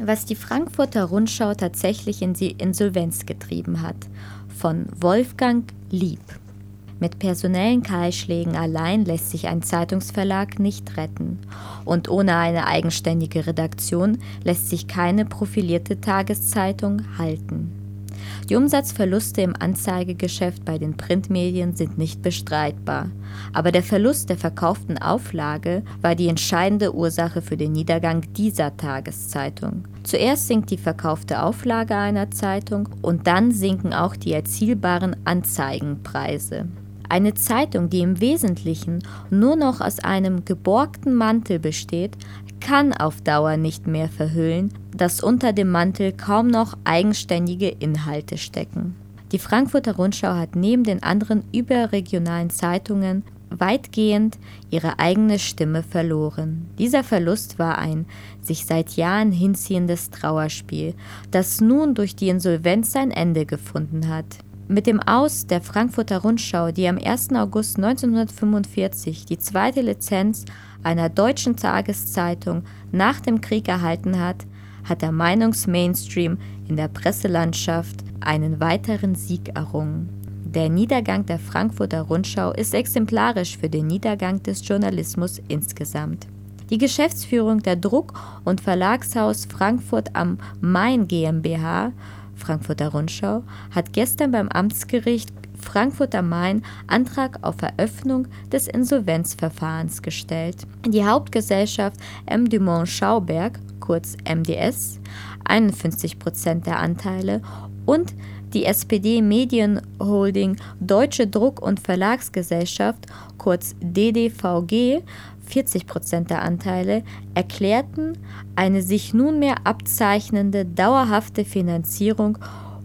was die Frankfurter Rundschau tatsächlich in die Insolvenz getrieben hat, von Wolfgang Lieb. Mit personellen Kahlschlägen allein lässt sich ein Zeitungsverlag nicht retten. Und ohne eine eigenständige Redaktion lässt sich keine profilierte Tageszeitung halten. Die Umsatzverluste im Anzeigegeschäft bei den Printmedien sind nicht bestreitbar, aber der Verlust der verkauften Auflage war die entscheidende Ursache für den Niedergang dieser Tageszeitung. Zuerst sinkt die verkaufte Auflage einer Zeitung und dann sinken auch die erzielbaren Anzeigenpreise. Eine Zeitung, die im Wesentlichen nur noch aus einem geborgten Mantel besteht, kann auf Dauer nicht mehr verhüllen, dass unter dem Mantel kaum noch eigenständige Inhalte stecken. Die Frankfurter Rundschau hat neben den anderen überregionalen Zeitungen weitgehend ihre eigene Stimme verloren. Dieser Verlust war ein sich seit Jahren hinziehendes Trauerspiel, das nun durch die Insolvenz sein Ende gefunden hat. Mit dem Aus der Frankfurter Rundschau, die am 1. August 1945 die zweite Lizenz einer deutschen Tageszeitung nach dem Krieg erhalten hat, hat der Meinungsmainstream in der Presselandschaft einen weiteren Sieg errungen. Der Niedergang der Frankfurter Rundschau ist exemplarisch für den Niedergang des Journalismus insgesamt. Die Geschäftsführung der Druck- und Verlagshaus Frankfurt am Main GmbH Frankfurter Rundschau hat gestern beim Amtsgericht Frankfurt am Main Antrag auf Eröffnung des Insolvenzverfahrens gestellt. Die Hauptgesellschaft M. Dumont Schauberg, kurz MDS, 51 Prozent der Anteile und die SPD Medienholding Deutsche Druck- und Verlagsgesellschaft, kurz DDVG, 40 Prozent der Anteile, erklärten eine sich nunmehr abzeichnende dauerhafte Finanzierung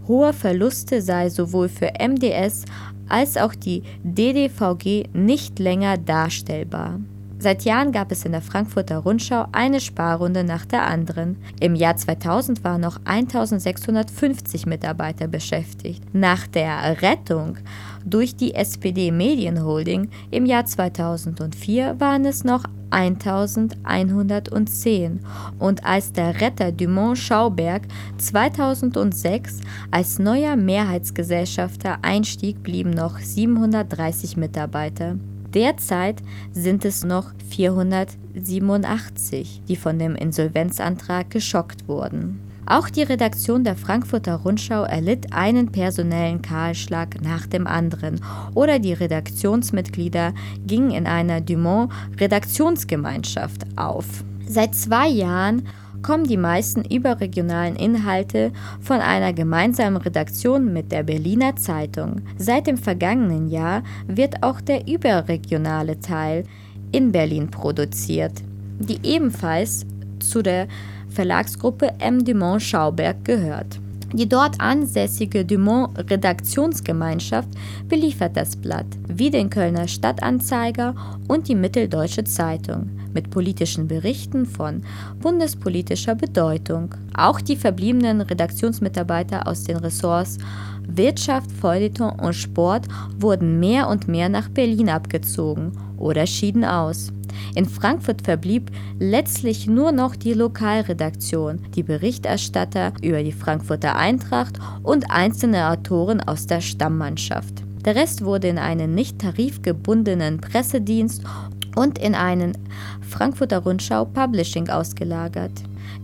hoher Verluste sei sowohl für MDS als auch die DDVG nicht länger darstellbar. Seit Jahren gab es in der Frankfurter Rundschau eine Sparrunde nach der anderen. Im Jahr 2000 waren noch 1650 Mitarbeiter beschäftigt. Nach der Rettung durch die SPD Medienholding im Jahr 2004 waren es noch 1110 und als der Retter Dumont Schauberg 2006 als neuer Mehrheitsgesellschafter einstieg, blieben noch 730 Mitarbeiter. Derzeit sind es noch 487, die von dem Insolvenzantrag geschockt wurden. Auch die Redaktion der Frankfurter Rundschau erlitt einen personellen Kahlschlag nach dem anderen oder die Redaktionsmitglieder gingen in einer Dumont-Redaktionsgemeinschaft auf. Seit zwei Jahren kommen die meisten überregionalen Inhalte von einer gemeinsamen Redaktion mit der Berliner Zeitung. Seit dem vergangenen Jahr wird auch der überregionale Teil in Berlin produziert, die ebenfalls zu der Verlagsgruppe M. Dumont Schauberg gehört. Die dort ansässige Dumont Redaktionsgemeinschaft beliefert das Blatt, wie den Kölner Stadtanzeiger und die Mitteldeutsche Zeitung mit politischen Berichten von bundespolitischer Bedeutung. Auch die verbliebenen Redaktionsmitarbeiter aus den Ressorts Wirtschaft, Feuilleton und Sport wurden mehr und mehr nach Berlin abgezogen oder schieden aus. In Frankfurt verblieb letztlich nur noch die Lokalredaktion, die Berichterstatter über die Frankfurter Eintracht und einzelne Autoren aus der Stammmannschaft. Der Rest wurde in einen nicht tarifgebundenen Pressedienst und in einen Frankfurter Rundschau Publishing ausgelagert.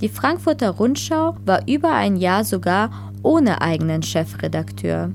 Die Frankfurter Rundschau war über ein Jahr sogar ohne eigenen Chefredakteur.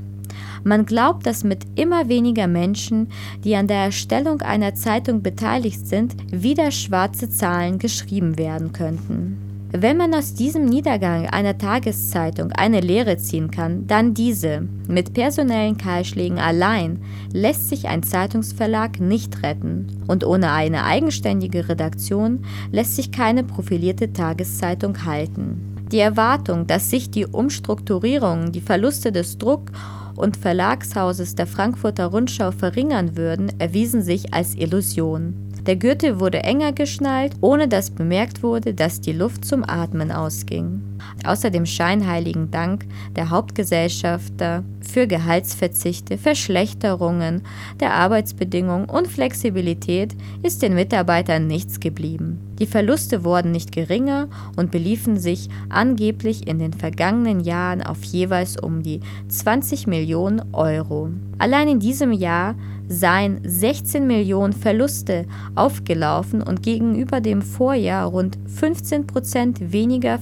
Man glaubt, dass mit immer weniger Menschen, die an der Erstellung einer Zeitung beteiligt sind, wieder schwarze Zahlen geschrieben werden könnten. Wenn man aus diesem Niedergang einer Tageszeitung eine Lehre ziehen kann, dann diese. Mit personellen Kahlschlägen allein lässt sich ein Zeitungsverlag nicht retten. Und ohne eine eigenständige Redaktion lässt sich keine profilierte Tageszeitung halten. Die Erwartung, dass sich die Umstrukturierungen, die Verluste des Druck und Verlagshauses der Frankfurter Rundschau verringern würden, erwiesen sich als Illusion. Der Gürtel wurde enger geschnallt, ohne dass bemerkt wurde, dass die Luft zum Atmen ausging. Außer dem scheinheiligen Dank der Hauptgesellschafter für Gehaltsverzichte, Verschlechterungen der Arbeitsbedingungen und Flexibilität ist den Mitarbeitern nichts geblieben. Die Verluste wurden nicht geringer und beliefen sich angeblich in den vergangenen Jahren auf jeweils um die 20 Millionen Euro. Allein in diesem Jahr seien 16 Millionen Verluste aufgelaufen und gegenüber dem Vorjahr rund 15 Prozent weniger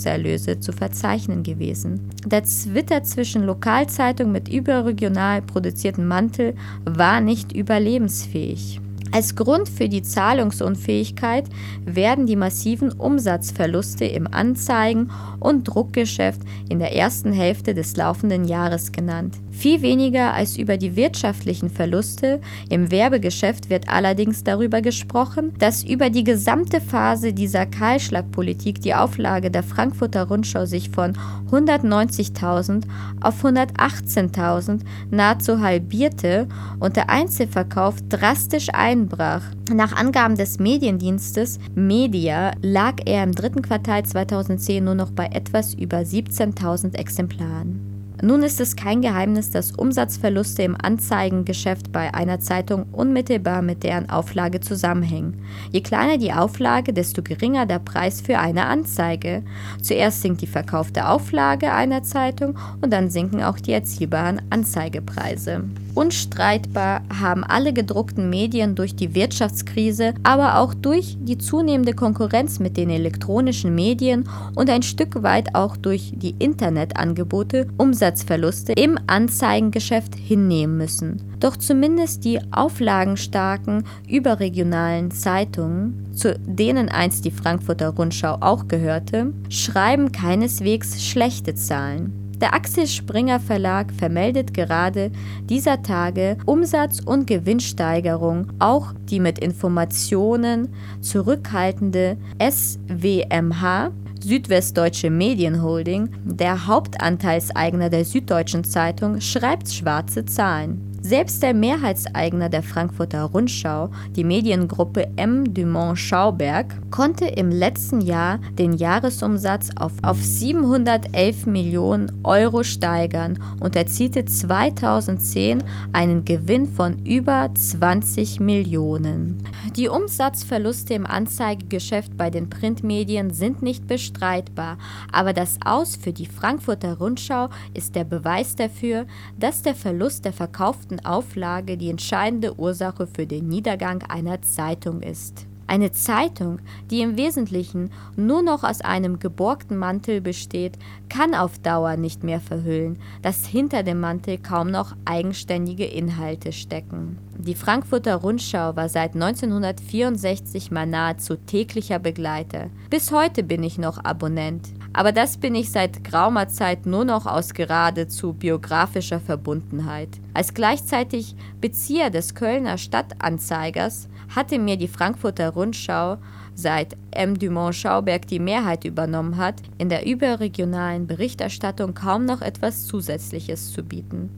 Vermarktungserlöse zu verzeichnen gewesen. Der Zwitter zwischen Lokalzeitung mit überregional produzierten Mantel war nicht überlebensfähig. Als Grund für die Zahlungsunfähigkeit werden die massiven Umsatzverluste im Anzeigen- und Druckgeschäft in der ersten Hälfte des laufenden Jahres genannt. Viel weniger als über die wirtschaftlichen Verluste im Werbegeschäft wird allerdings darüber gesprochen, dass über die gesamte Phase dieser Kahlschlagpolitik die Auflage der Frankfurter Rundschau sich von 190.000 auf 118.000 nahezu halbierte und der Einzelverkauf drastisch einbrach. Nach Angaben des Mediendienstes Media lag er im dritten Quartal 2010 nur noch bei etwas über 17.000 Exemplaren. Nun ist es kein Geheimnis, dass Umsatzverluste im Anzeigengeschäft bei einer Zeitung unmittelbar mit deren Auflage zusammenhängen. Je kleiner die Auflage, desto geringer der Preis für eine Anzeige. Zuerst sinkt die verkaufte Auflage einer Zeitung und dann sinken auch die erzielbaren Anzeigepreise. Unstreitbar haben alle gedruckten Medien durch die Wirtschaftskrise, aber auch durch die zunehmende Konkurrenz mit den elektronischen Medien und ein Stück weit auch durch die Internetangebote Umsatzverluste im Anzeigengeschäft hinnehmen müssen. Doch zumindest die auflagenstarken überregionalen Zeitungen, zu denen einst die Frankfurter Rundschau auch gehörte, schreiben keineswegs schlechte Zahlen. Der Axel Springer Verlag vermeldet gerade dieser Tage Umsatz- und Gewinnsteigerung. Auch die mit Informationen zurückhaltende SWMH Südwestdeutsche Medienholding, der Hauptanteilseigner der Süddeutschen Zeitung, schreibt schwarze Zahlen. Selbst der Mehrheitseigner der Frankfurter Rundschau, die Mediengruppe M. Dumont Schauberg, konnte im letzten Jahr den Jahresumsatz auf, auf 711 Millionen Euro steigern und erzielte 2010 einen Gewinn von über 20 Millionen. Die Umsatzverluste im Anzeigegeschäft bei den Printmedien sind nicht bestreitbar, aber das Aus für die Frankfurter Rundschau ist der Beweis dafür, dass der Verlust der verkauften Auflage die entscheidende Ursache für den Niedergang einer Zeitung ist. Eine Zeitung, die im Wesentlichen nur noch aus einem geborgten Mantel besteht, kann auf Dauer nicht mehr verhüllen, dass hinter dem Mantel kaum noch eigenständige Inhalte stecken. Die Frankfurter Rundschau war seit 1964 mal nahezu täglicher Begleiter. Bis heute bin ich noch Abonnent. Aber das bin ich seit geraumer Zeit nur noch aus geradezu biografischer Verbundenheit. Als gleichzeitig Bezieher des Kölner Stadtanzeigers hatte mir die Frankfurter Rundschau, seit M. Dumont Schauberg die Mehrheit übernommen hat, in der überregionalen Berichterstattung kaum noch etwas Zusätzliches zu bieten.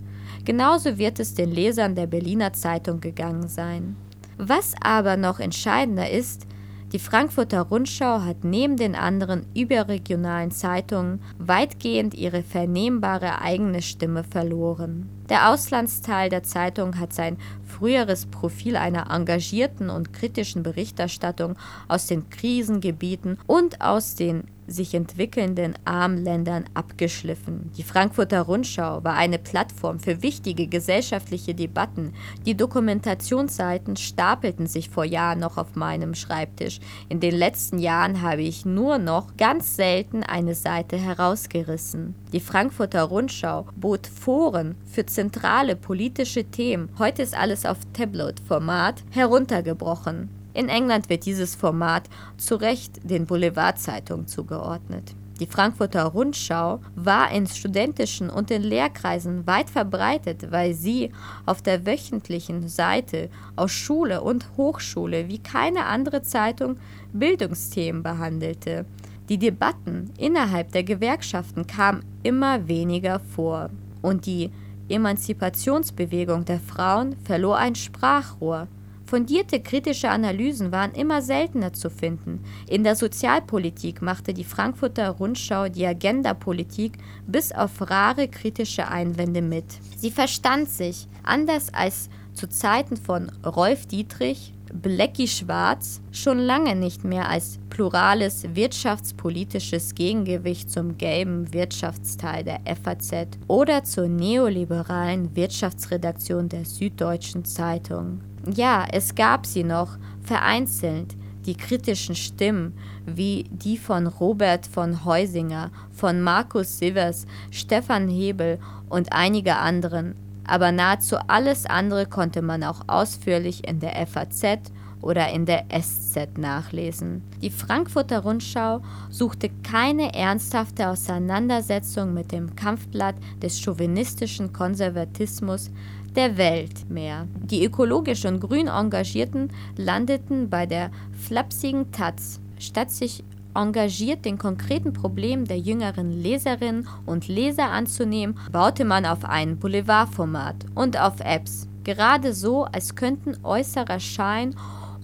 Genauso wird es den Lesern der Berliner Zeitung gegangen sein. Was aber noch entscheidender ist, die Frankfurter Rundschau hat neben den anderen überregionalen Zeitungen weitgehend ihre vernehmbare eigene Stimme verloren. Der Auslandsteil der Zeitung hat sein früheres Profil einer engagierten und kritischen Berichterstattung aus den Krisengebieten und aus den sich entwickelnden Armländern abgeschliffen. Die Frankfurter Rundschau war eine Plattform für wichtige gesellschaftliche Debatten. Die Dokumentationsseiten stapelten sich vor Jahren noch auf meinem Schreibtisch. In den letzten Jahren habe ich nur noch ganz selten eine Seite herausgerissen. Die Frankfurter Rundschau bot Foren für zentrale politische Themen. Heute ist alles auf Tabloid-Format heruntergebrochen. In England wird dieses Format zu Recht den Boulevardzeitungen zugeordnet. Die Frankfurter Rundschau war in studentischen und in Lehrkreisen weit verbreitet, weil sie auf der wöchentlichen Seite aus Schule und Hochschule wie keine andere Zeitung Bildungsthemen behandelte. Die Debatten innerhalb der Gewerkschaften kamen immer weniger vor und die Emanzipationsbewegung der Frauen verlor ein Sprachrohr. Fundierte kritische Analysen waren immer seltener zu finden. In der Sozialpolitik machte die Frankfurter Rundschau die Agendapolitik bis auf rare kritische Einwände mit. Sie verstand sich, anders als zu Zeiten von Rolf Dietrich, Blecki Schwarz schon lange nicht mehr als plurales wirtschaftspolitisches Gegengewicht zum gelben Wirtschaftsteil der FAZ oder zur neoliberalen Wirtschaftsredaktion der Süddeutschen Zeitung. Ja, es gab sie noch, vereinzelt, die kritischen Stimmen, wie die von Robert von Heusinger, von Markus Sivers, Stefan Hebel und einige anderen, aber nahezu alles andere konnte man auch ausführlich in der FAZ oder in der SZ nachlesen. Die Frankfurter Rundschau suchte keine ernsthafte Auseinandersetzung mit dem Kampfblatt des chauvinistischen Konservatismus der Welt mehr. Die ökologisch und grün Engagierten landeten bei der flapsigen Taz, statt sich engagiert den konkreten Problemen der jüngeren Leserinnen und Leser anzunehmen, baute man auf ein Boulevardformat und auf Apps. Gerade so, als könnten äußerer Schein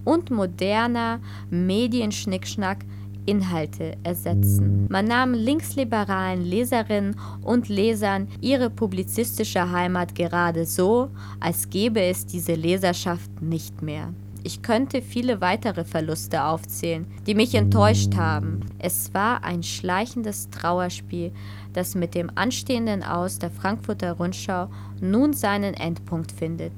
und moderner Medienschnickschnack Inhalte ersetzen. Man nahm linksliberalen Leserinnen und Lesern ihre publizistische Heimat gerade so, als gäbe es diese Leserschaft nicht mehr. Ich könnte viele weitere Verluste aufzählen, die mich enttäuscht haben. Es war ein schleichendes Trauerspiel, das mit dem anstehenden Aus der Frankfurter Rundschau nun seinen Endpunkt findet.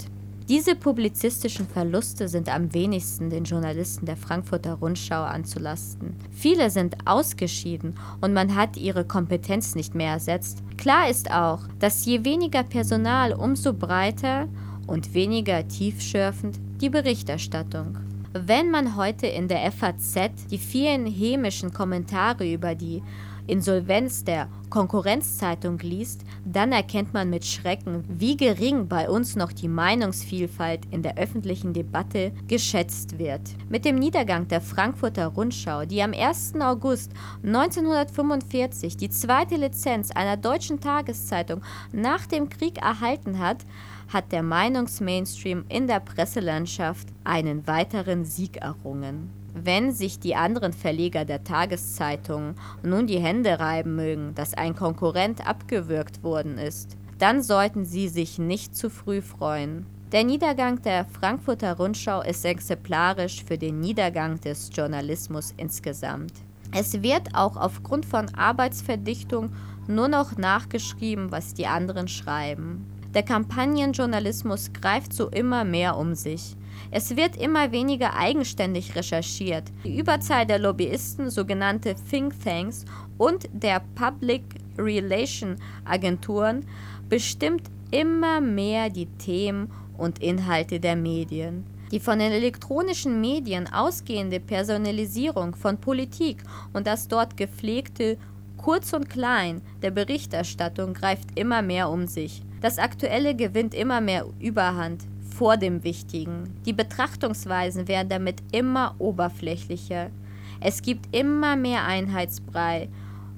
Diese publizistischen Verluste sind am wenigsten den Journalisten der Frankfurter Rundschau anzulasten. Viele sind ausgeschieden und man hat ihre Kompetenz nicht mehr ersetzt. Klar ist auch, dass je weniger Personal, umso breiter und weniger tiefschürfend die Berichterstattung. Wenn man heute in der FAZ die vielen hämischen Kommentare über die Insolvenz der Konkurrenzzeitung liest, dann erkennt man mit Schrecken, wie gering bei uns noch die Meinungsvielfalt in der öffentlichen Debatte geschätzt wird. Mit dem Niedergang der Frankfurter Rundschau, die am 1. August 1945 die zweite Lizenz einer deutschen Tageszeitung nach dem Krieg erhalten hat, hat der Meinungsmainstream in der Presselandschaft einen weiteren Sieg errungen. Wenn sich die anderen Verleger der Tageszeitungen nun die Hände reiben mögen, dass ein Konkurrent abgewürgt worden ist, dann sollten sie sich nicht zu früh freuen. Der Niedergang der Frankfurter Rundschau ist exemplarisch für den Niedergang des Journalismus insgesamt. Es wird auch aufgrund von Arbeitsverdichtung nur noch nachgeschrieben, was die anderen schreiben. Der Kampagnenjournalismus greift so immer mehr um sich. Es wird immer weniger eigenständig recherchiert. Die Überzahl der Lobbyisten, sogenannte Think Tanks und der Public Relation Agenturen bestimmt immer mehr die Themen und Inhalte der Medien. Die von den elektronischen Medien ausgehende Personalisierung von Politik und das dort gepflegte Kurz und Klein der Berichterstattung greift immer mehr um sich. Das Aktuelle gewinnt immer mehr Überhand vor dem Wichtigen. Die Betrachtungsweisen werden damit immer oberflächlicher. Es gibt immer mehr Einheitsbrei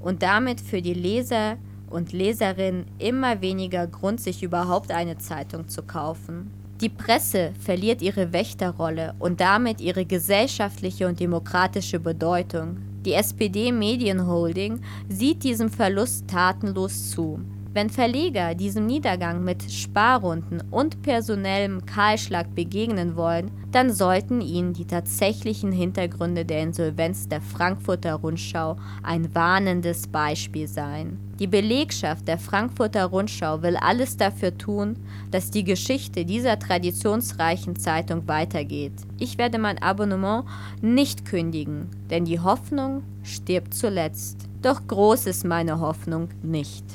und damit für die Leser und Leserinnen immer weniger Grund, sich überhaupt eine Zeitung zu kaufen. Die Presse verliert ihre Wächterrolle und damit ihre gesellschaftliche und demokratische Bedeutung. Die SPD Medienholding sieht diesem Verlust tatenlos zu. Wenn Verleger diesem Niedergang mit Sparrunden und personellem Kahlschlag begegnen wollen, dann sollten ihnen die tatsächlichen Hintergründe der Insolvenz der Frankfurter Rundschau ein warnendes Beispiel sein. Die Belegschaft der Frankfurter Rundschau will alles dafür tun, dass die Geschichte dieser traditionsreichen Zeitung weitergeht. Ich werde mein Abonnement nicht kündigen, denn die Hoffnung stirbt zuletzt. Doch groß ist meine Hoffnung nicht.